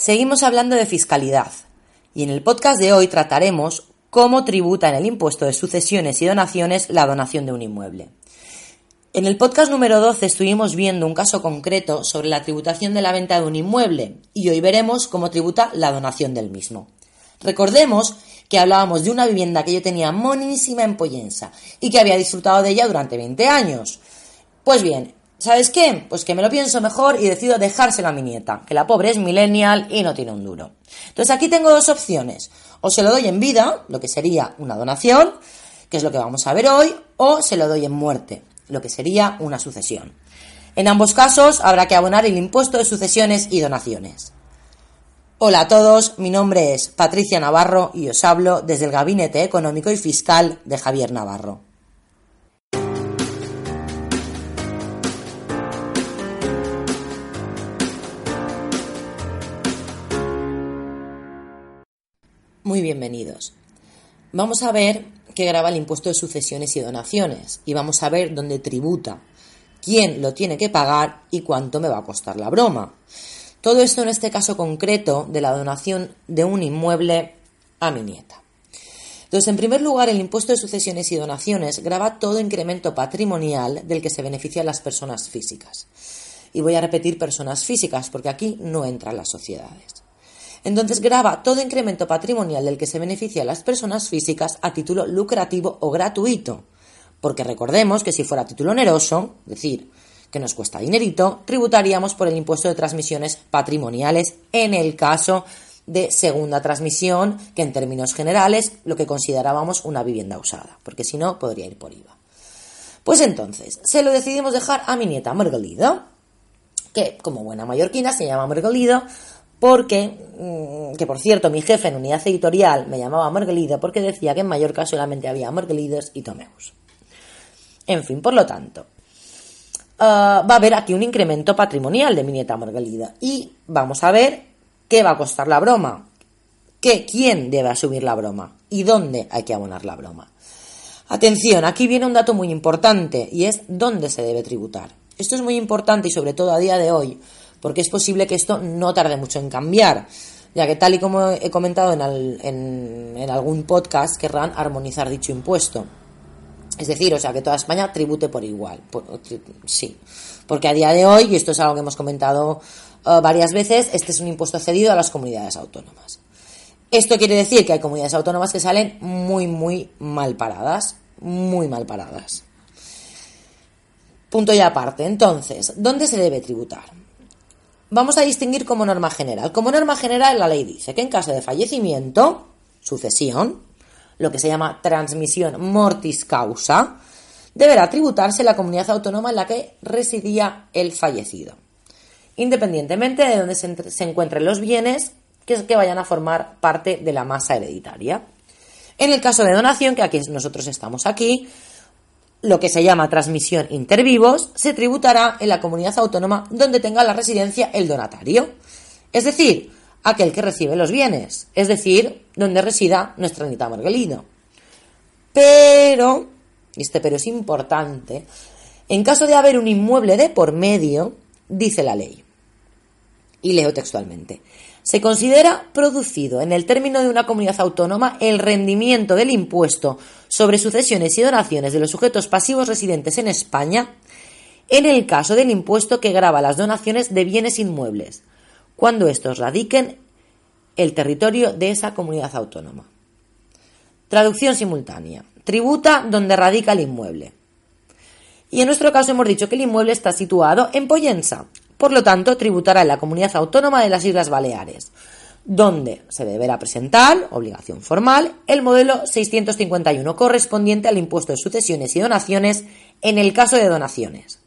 Seguimos hablando de fiscalidad y en el podcast de hoy trataremos cómo tributa en el impuesto de sucesiones y donaciones la donación de un inmueble. En el podcast número 12 estuvimos viendo un caso concreto sobre la tributación de la venta de un inmueble y hoy veremos cómo tributa la donación del mismo. Recordemos que hablábamos de una vivienda que yo tenía monísima en Poyensa y que había disfrutado de ella durante 20 años. Pues bien, ¿Sabes qué? Pues que me lo pienso mejor y decido dejárselo a mi nieta, que la pobre es millennial y no tiene un duro. Entonces aquí tengo dos opciones. O se lo doy en vida, lo que sería una donación, que es lo que vamos a ver hoy, o se lo doy en muerte, lo que sería una sucesión. En ambos casos habrá que abonar el impuesto de sucesiones y donaciones. Hola a todos, mi nombre es Patricia Navarro y os hablo desde el Gabinete Económico y Fiscal de Javier Navarro. Muy bienvenidos. Vamos a ver qué graba el impuesto de sucesiones y donaciones y vamos a ver dónde tributa, quién lo tiene que pagar y cuánto me va a costar la broma. Todo esto en este caso concreto de la donación de un inmueble a mi nieta. Entonces, en primer lugar, el impuesto de sucesiones y donaciones graba todo incremento patrimonial del que se benefician las personas físicas. Y voy a repetir personas físicas porque aquí no entran las sociedades. Entonces graba todo incremento patrimonial del que se beneficia a las personas físicas a título lucrativo o gratuito. Porque recordemos que si fuera título oneroso, es decir, que nos cuesta dinerito, tributaríamos por el impuesto de transmisiones patrimoniales en el caso de segunda transmisión, que en términos generales lo que considerábamos una vivienda usada, porque si no podría ir por IVA. Pues entonces, se lo decidimos dejar a mi nieta Margalida, que como buena mallorquina se llama Margalida, porque, mm, que por cierto, mi jefe en unidad editorial me llamaba Margelida porque decía que en Mallorca solamente había Margelides y Tomeus. En fin, por lo tanto, ah, va a haber aquí un incremento patrimonial de mi nieta Margelida y vamos a ver qué va a costar la broma, qué, quién debe asumir la broma y dónde hay que abonar la broma. Atención, aquí viene un dato muy importante y es dónde se debe tributar. Esto es muy importante y sobre todo a día de hoy porque es posible que esto no tarde mucho en cambiar, ya que tal y como he comentado en, algún podcast, querrán armonizar dicho impuesto. Es decir, o sea, que toda España tribute por igual. sí, porque a día de hoy, y esto es algo que hemos comentado eh, varias veces, este es un impuesto cedido a las comunidades autónomas. Esto quiere decir que hay comunidades autónomas que salen muy, muy mal paradas, muy mal paradas. Punto y aparte. Entonces, ¿dónde se debe tributar? Vamos a distinguir como norma general. Como norma general, la ley dice que en caso de fallecimiento, sucesión, lo que se llama transmisión mortis causa, deberá tributarse la comunidad autónoma en la que residía el fallecido, independientemente de dónde se, encuentren los bienes que, que vayan a formar parte de la masa hereditaria. En el caso de donación, que aquí nosotros estamos aquí, lo que se llama transmisión intervivos, se tributará en la comunidad autónoma donde tenga la residencia el donatario, es decir, aquel que recibe los bienes, es decir, donde resida nuestra Anita Margelino. Pero, y este pero es importante, en caso de haber un inmueble de por medio, dice la ley, y leo textualmente, se considera producido en el término de una comunidad autónoma el rendimiento del impuesto sobre sucesiones y donaciones de los sujetos pasivos residentes en España en el caso del impuesto que grava las donaciones de bienes inmuebles, cuando estos radiquen el territorio de esa comunidad autónoma. Traducción simultánea. Tributa donde radica el inmueble. Y en nuestro caso hemos dicho que el inmueble está situado en Poyensa, por lo tanto, tributará en la comunidad autónoma de las Islas Baleares, donde se deberá presentar, obligación formal, el modelo 651 correspondiente al impuesto de sucesiones y donaciones en el caso de donaciones.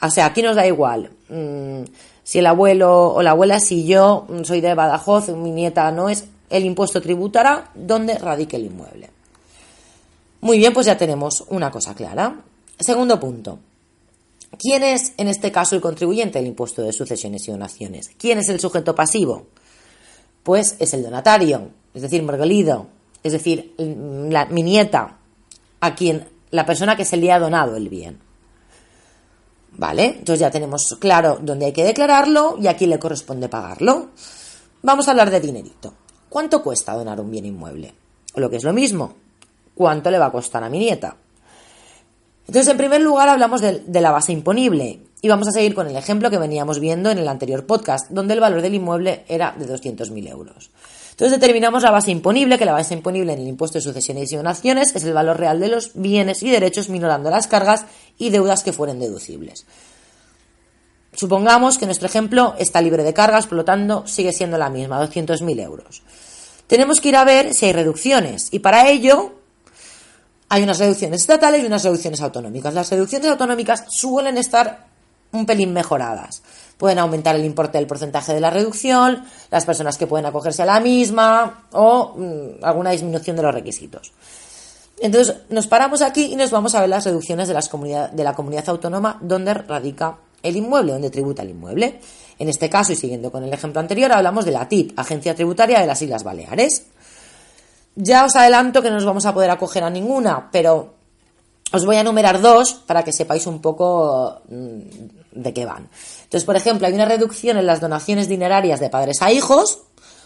O sea, aquí nos da igual. Mm, si el abuelo o la abuela, si yo soy de Badajoz, mi nieta no es, el impuesto tributará donde radique el inmueble. Muy bien, pues ya tenemos una cosa clara. Segundo punto. ¿Quién es, en este caso, el contribuyente del impuesto de sucesiones y donaciones? ¿Quién es el sujeto pasivo? Pues es el donatario, es decir, Margolido, es decir, mi nieta, a quien la persona que se le ha donado el bien. ¿Vale? Entonces ya tenemos claro dónde hay que declararlo y a quién le corresponde pagarlo. Vamos a hablar de dinerito. ¿Cuánto cuesta donar un bien inmueble? O lo que es lo mismo, ¿cuánto le va a costar a mi nieta? Entonces, en primer lugar, hablamos de, la base imponible. Y vamos a seguir con el ejemplo que veníamos viendo en el anterior podcast, donde el valor del inmueble era de 200.000 euros. Entonces determinamos la base imponible, que la base imponible en el impuesto de sucesiones y donaciones es el valor real de los bienes y derechos minorando las cargas y deudas que fueren deducibles. Supongamos que nuestro ejemplo está libre de cargas, por lo tanto sigue siendo la misma, 200.000 euros. Tenemos que ir a ver si hay reducciones y para ello hay unas reducciones estatales y unas reducciones autonómicas. Las reducciones autonómicas suelen estar un pelín mejoradas. Pueden aumentar el importe del porcentaje de la reducción, las personas que pueden acogerse a la misma o mmm, alguna disminución de los requisitos. Entonces, nos paramos aquí y nos vamos a ver las reducciones de, las comunidad, de la comunidad autónoma donde radica el inmueble, donde tributa el inmueble. En este caso, y siguiendo con el ejemplo anterior, hablamos de la TIP, Agencia Tributaria de las Islas Baleares. Ya os adelanto que no nos vamos a poder acoger a ninguna, pero os voy a enumerar dos para que sepáis un poco mm, de qué van. Entonces, por ejemplo, hay una reducción en las donaciones dinerarias de padres a hijos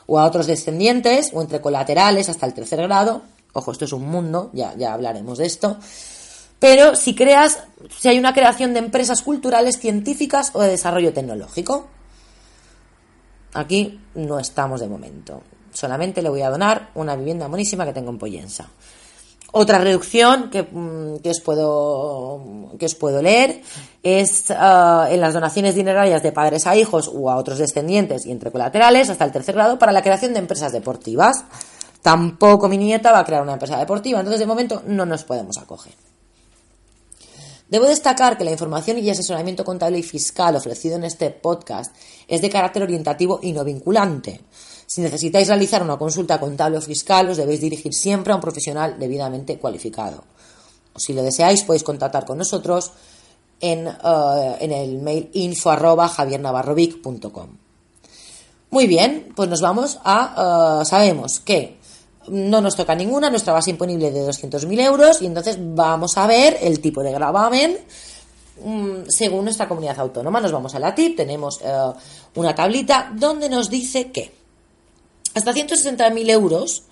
o a otros descendientes o entre colaterales hasta el tercer grado. Ojo, esto es un mundo, ya, ya hablaremos de esto. Pero si creas, si hay una creación de empresas culturales, científicas o de desarrollo tecnológico. Aquí no estamos de momento. Solamente le voy a donar una vivienda monísima que tengo en Pollensa. Otra reducción que, mm, que, os, puedo, que os puedo leer es uh, en las donaciones dinerarias de padres a hijos o a otros descendientes y entre colaterales hasta el tercer grado para la creación de empresas deportivas. Tampoco mi nieta va a crear una empresa deportiva, entonces de momento no nos podemos acoger. Debo destacar que la información y asesoramiento contable y fiscal ofrecido en este podcast es de carácter orientativo y no vinculante. Si necesitáis realizar una consulta contable o fiscal, os debéis dirigir siempre a un profesional debidamente cualificado. O si lo deseáis, podéis contactar con nosotros en, uh, en el mail info javiernavarrovic.com. Muy bien, pues nos vamos a... Uh, sabemos que no nos toca ninguna, nuestra base imponible de 200.000 euros y entonces vamos a ver el tipo de gravamen um, según nuestra comunidad autónoma. Nos vamos a la TIP, tenemos uh, una tablita donde nos dice que hasta 160.000 euros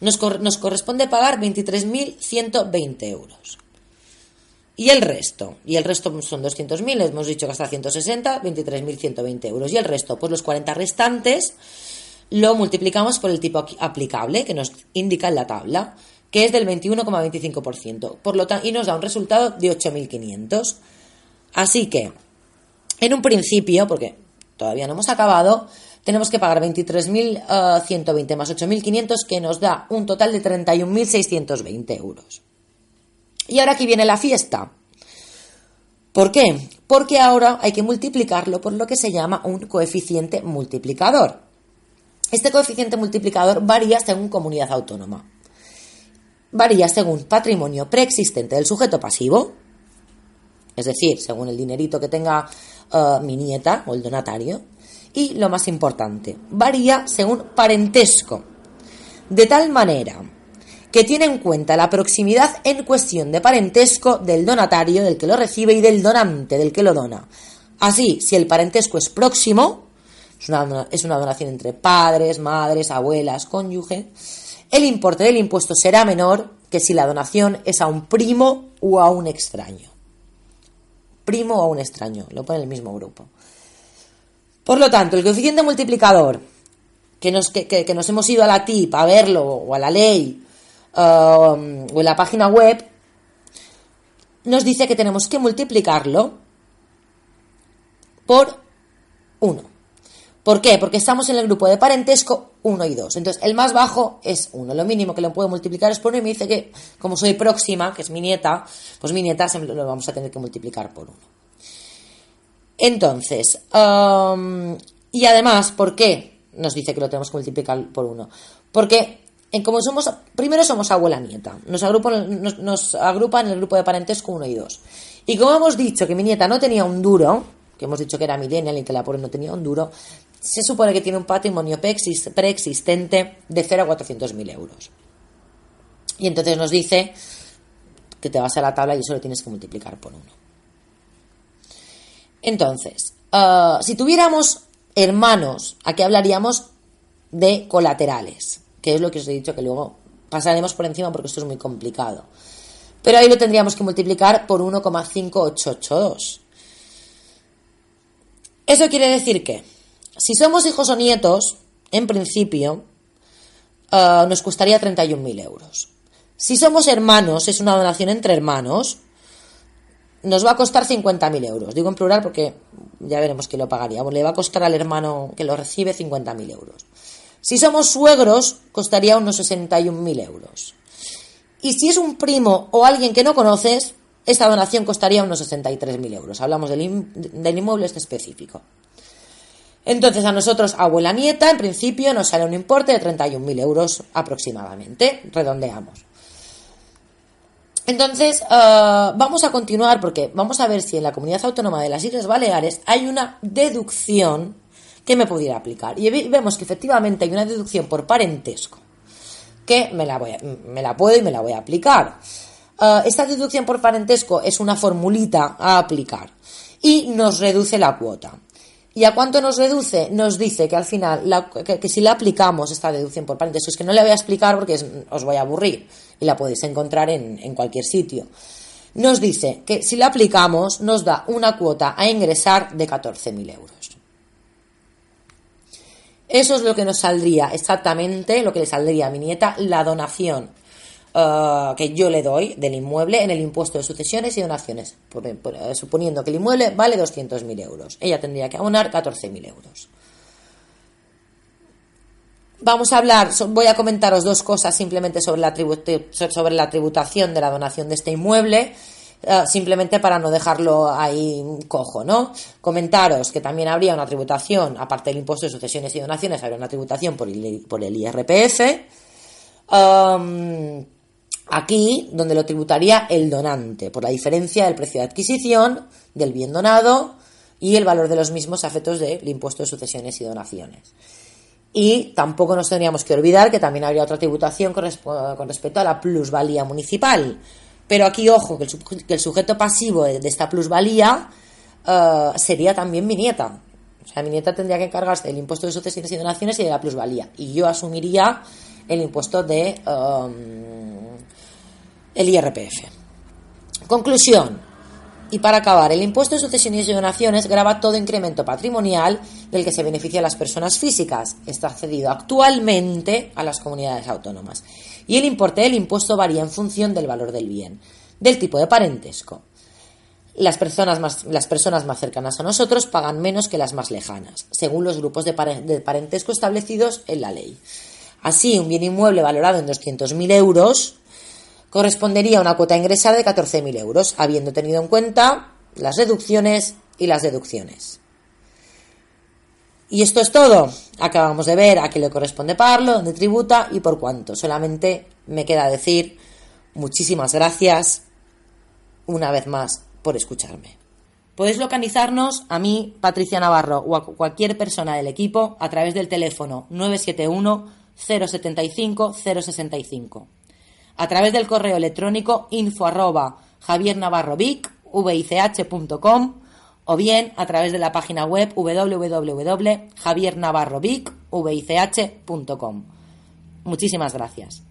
nos, nos corresponde pagar 23.120 euros. Y el resto, y el resto son 200.000, hemos dicho que hasta 160, 23.120 euros. Y el resto, pues los 40 restantes lo multiplicamos por el tipo aplicable que nos indica en la tabla, que es del 21,25%. Por lo tanto, y nos da un resultado de 8.500. Así que, en un principio, porque todavía no hemos acabado, tenemos que pagar 23.120 uh, más 8.500, que nos da un total de 31.620 euros. Y ahora aquí viene la fiesta. ¿Por qué? Porque ahora hay que multiplicarlo por lo que se llama un coeficiente multiplicador. Este coeficiente multiplicador varía según comunidad autónoma. Varía según patrimonio preexistente del sujeto pasivo, es decir, según el dinerito que tenga uh, mi nieta o el donatario, y, lo más importante, varía según parentesco, de tal manera que tiene en cuenta la proximidad en cuestión de parentesco del donatario, del que lo recibe, y del donante, del que lo dona. Así, si el parentesco es próximo, es una, es una donación entre padres, madres, abuelas, cónyuge, el importe del impuesto será menor que si la donación es a un primo o a un extraño. Primo o a un extraño, lo pone el mismo grupo. Por lo tanto, el coeficiente multiplicador, que nos, que, que nos hemos ido a la TIP a verlo, o a la ley, um, o en la página web, nos dice que tenemos que multiplicarlo por 1. ¿Por qué? Porque estamos en el grupo de parentesco 1 y 2. Entonces, el más bajo es 1. Lo mínimo que lo puedo multiplicar es por 1 y me dice que, como soy próxima, que es mi nieta, pues mi nieta lo vamos a tener que multiplicar por 1. Entonces, um, y además, ¿por qué nos dice que lo tenemos que multiplicar por uno? Porque en como somos, primero somos abuela nieta, nos agrupan, nos, agrupan en el grupo de parentesco 1 y 2. Y como hemos dicho que mi nieta no tenía un duro, que hemos dicho que era millennial y que la pobre no tenía un duro, se supone que tiene un patrimonio preexistente de 0 a 400.000 euros. Y entonces nos dice que te vas a la tabla y eso lo tienes que multiplicar por 1. Entonces, uh, si tuviéramos hermanos, aquí hablaríamos de colaterales, que es lo que os he dicho que luego pasaremos por encima porque esto es muy complicado. Pero ahí lo tendríamos que multiplicar por 1,5882. Eso quiere decir que si somos hijos o nietos, en principio, uh, nos costaría 31.000 euros. Si somos hermanos, es una donación entre hermanos, nos va a costar 50.000 euros. Digo en plural porque ya veremos que lo pagaría. Le va a costar al hermano que lo recibe 50.000 euros. Si somos suegros, costaría unos 61.000 euros. Y si es un primo o alguien que no conoces, esta donación costaría unos 63.000 euros. Hablamos del, del inmueble este específico. Entonces a nosotros, abuela nieta, en principio nos sale un importe de 31.000 euros aproximadamente. Redondeamos. Entonces, eh, vamos a continuar porque vamos a ver si en la comunidad autónoma de las Islas Baleares hay una deducción que me pudiera aplicar. Y vemos que efectivamente hay una deducción por parentesco que me la, voy me la puedo y me la voy a aplicar. Eh, esta deducción por parentesco es una formulita a aplicar y nos reduce la cuota. ¿Y a cuánto nos reduce? Nos dice que al final, que, si la aplicamos esta deducción por parentesco, es que no le voy a explicar porque os voy a aburrir y la podéis encontrar en, cualquier sitio. Nos dice que si la aplicamos nos da una cuota a ingresar de 14.000 euros. Eso es lo que nos saldría exactamente, lo que le saldría a mi nieta la donación eh, que yo le doy del inmueble en el impuesto de sucesiones y donaciones, suponiendo que el inmueble vale 200.000 euros. Ella tendría que abonar 14.000 euros. Vamos a hablar, voy a comentaros dos cosas simplemente sobre la, tributación de la donación de este inmueble. Eh, simplemente para no dejarlo ahí cojo, ¿no? Comentaros que también habría una tributación, aparte del impuesto de sucesiones y donaciones, habría una tributación por el, IRPF. Aquí, donde lo tributaría el donante, por la diferencia del precio de adquisición del bien donado y el valor de los mismos a efectos del impuesto de sucesiones y donaciones. Y tampoco nos tendríamos que olvidar que también habría otra tributación con, respecto a la plusvalía municipal. Pero aquí, ojo, que el, sujeto pasivo de, esta plusvalía eh, sería también mi nieta. O sea, mi nieta tendría que encargarse del impuesto de sucesiones y donaciones y de la plusvalía. Y yo asumiría el impuesto de um, el IRPF. Conclusión. Y para acabar, el impuesto de sucesiones y donaciones graba todo incremento patrimonial del que se beneficia a las personas físicas. Está cedido actualmente a las comunidades autónomas. Y el importe del impuesto varía en función del valor del bien, del tipo de parentesco. Las personas, más, las personas más cercanas a nosotros pagan menos que las más lejanas, según los grupos de, parentesco establecidos en la ley. Así, un bien inmueble valorado en 200.000 euros correspondería a una cuota ingresada de 14.000 euros, habiendo tenido en cuenta las reducciones y las deducciones. Y esto es todo. Acabamos de ver a qué le corresponde pagarlo, dónde tributa y por cuánto. Solamente me queda decir muchísimas gracias una vez más por escucharme. Podéis localizarnos a mí, Patricia Navarro, o a cualquier persona del equipo a través del teléfono 971 075 065. A través del correo electrónico info arroba javiernavarrovic.com o bien a través de la página web www.javiernavarrovic.com. Muchísimas gracias.